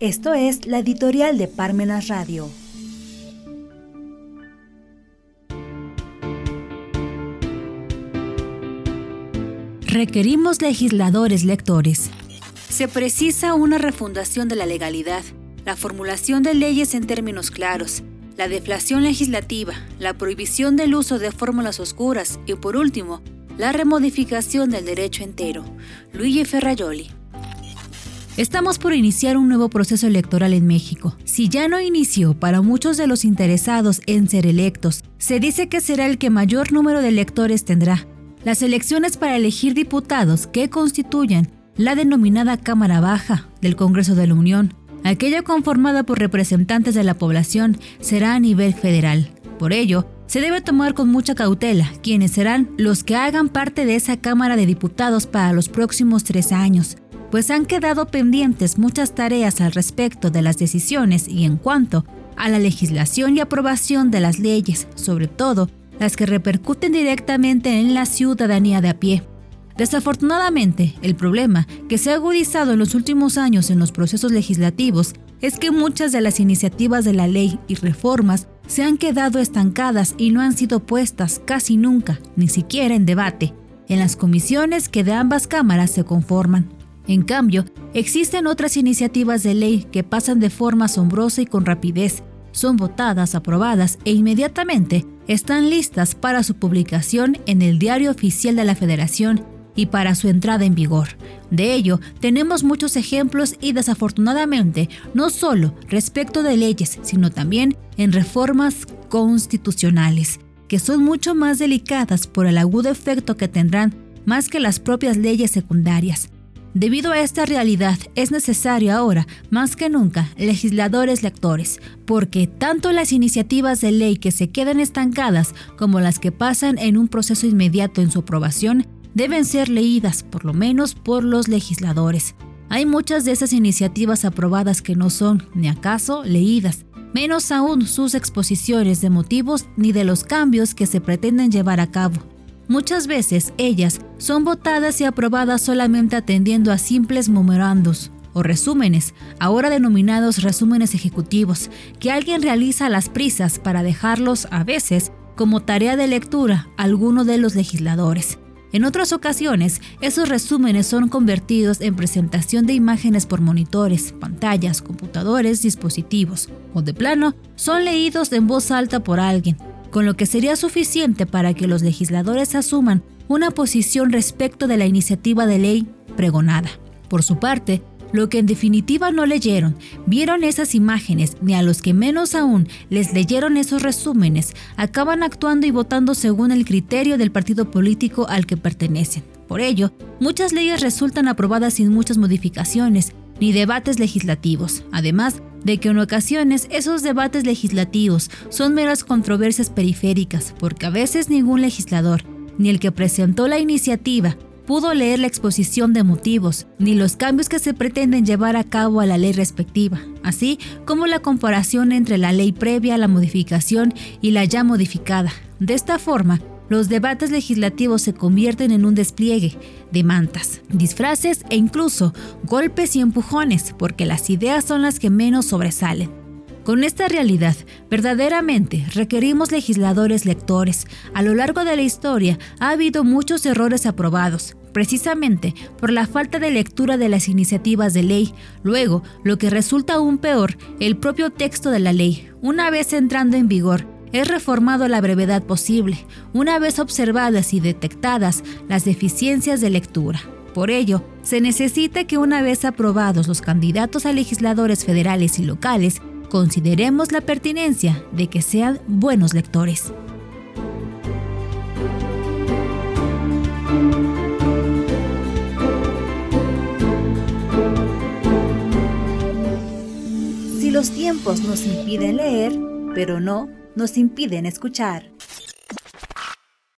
Esto es la editorial de Parmenas Radio. Requerimos legisladores lectores. Se precisa una refundación de la legalidad, la formulación de leyes en términos claros, la deflación legislativa, la prohibición del uso de fórmulas oscuras y, por último, la remodificación del derecho entero. Luigi Ferraioli. Estamos por iniciar un nuevo proceso electoral en México. Si ya no inició para muchos de los interesados en ser electos, se dice que será el que mayor número de electores tendrá. Las elecciones para elegir diputados que constituyan la denominada Cámara Baja del Congreso de la Unión, aquella conformada por representantes de la población, será a nivel federal. Por ello, se debe tomar con mucha cautela quienes serán los que hagan parte de esa Cámara de Diputados para los próximos tres años, pues han quedado pendientes muchas tareas al respecto de las decisiones y en cuanto a la legislación y aprobación de las leyes, sobre todo las que repercuten directamente en la ciudadanía de a pie. Desafortunadamente, el problema que se ha agudizado en los últimos años en los procesos legislativos es que muchas de las iniciativas de la ley y reformas se han quedado estancadas y no han sido puestas casi nunca, ni siquiera en debate, en las comisiones que de ambas cámaras se conforman. En cambio, existen otras iniciativas de ley que pasan de forma asombrosa y con rapidez, son votadas, aprobadas e inmediatamente están listas para su publicación en el Diario Oficial de la Federación y para su entrada en vigor. De ello, tenemos muchos ejemplos y desafortunadamente, no solo respecto de leyes, sino también en reformas constitucionales, que son mucho más delicadas por el agudo efecto que tendrán más que las propias leyes secundarias. Debido a esta realidad, es necesario ahora, más que nunca, legisladores lectores, porque tanto las iniciativas de ley que se quedan estancadas como las que pasan en un proceso inmediato en su aprobación deben ser leídas, por lo menos por los legisladores. Hay muchas de esas iniciativas aprobadas que no son, ni acaso, leídas, menos aún sus exposiciones de motivos ni de los cambios que se pretenden llevar a cabo. Muchas veces ellas son votadas y aprobadas solamente atendiendo a simples memorandos o resúmenes, ahora denominados resúmenes ejecutivos, que alguien realiza a las prisas para dejarlos a veces como tarea de lectura a alguno de los legisladores. En otras ocasiones, esos resúmenes son convertidos en presentación de imágenes por monitores, pantallas, computadores, dispositivos, o de plano, son leídos en voz alta por alguien, con lo que sería suficiente para que los legisladores asuman una posición respecto de la iniciativa de ley pregonada. Por su parte, lo que en definitiva no leyeron, vieron esas imágenes, ni a los que menos aún les leyeron esos resúmenes, acaban actuando y votando según el criterio del partido político al que pertenecen. Por ello, muchas leyes resultan aprobadas sin muchas modificaciones, ni debates legislativos, además de que en ocasiones esos debates legislativos son meras controversias periféricas, porque a veces ningún legislador, ni el que presentó la iniciativa, pudo leer la exposición de motivos, ni los cambios que se pretenden llevar a cabo a la ley respectiva, así como la comparación entre la ley previa a la modificación y la ya modificada. De esta forma, los debates legislativos se convierten en un despliegue de mantas, disfraces e incluso golpes y empujones, porque las ideas son las que menos sobresalen. Con esta realidad, verdaderamente requerimos legisladores lectores. A lo largo de la historia ha habido muchos errores aprobados, precisamente por la falta de lectura de las iniciativas de ley. Luego, lo que resulta aún peor, el propio texto de la ley, una vez entrando en vigor, es reformado a la brevedad posible, una vez observadas y detectadas las deficiencias de lectura. Por ello, se necesita que una vez aprobados los candidatos a legisladores federales y locales, consideremos la pertinencia de que sean buenos lectores. Si los tiempos nos impiden leer, pero no nos impiden escuchar.